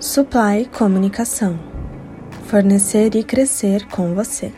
Supply Comunicação. Fornecer e crescer com você.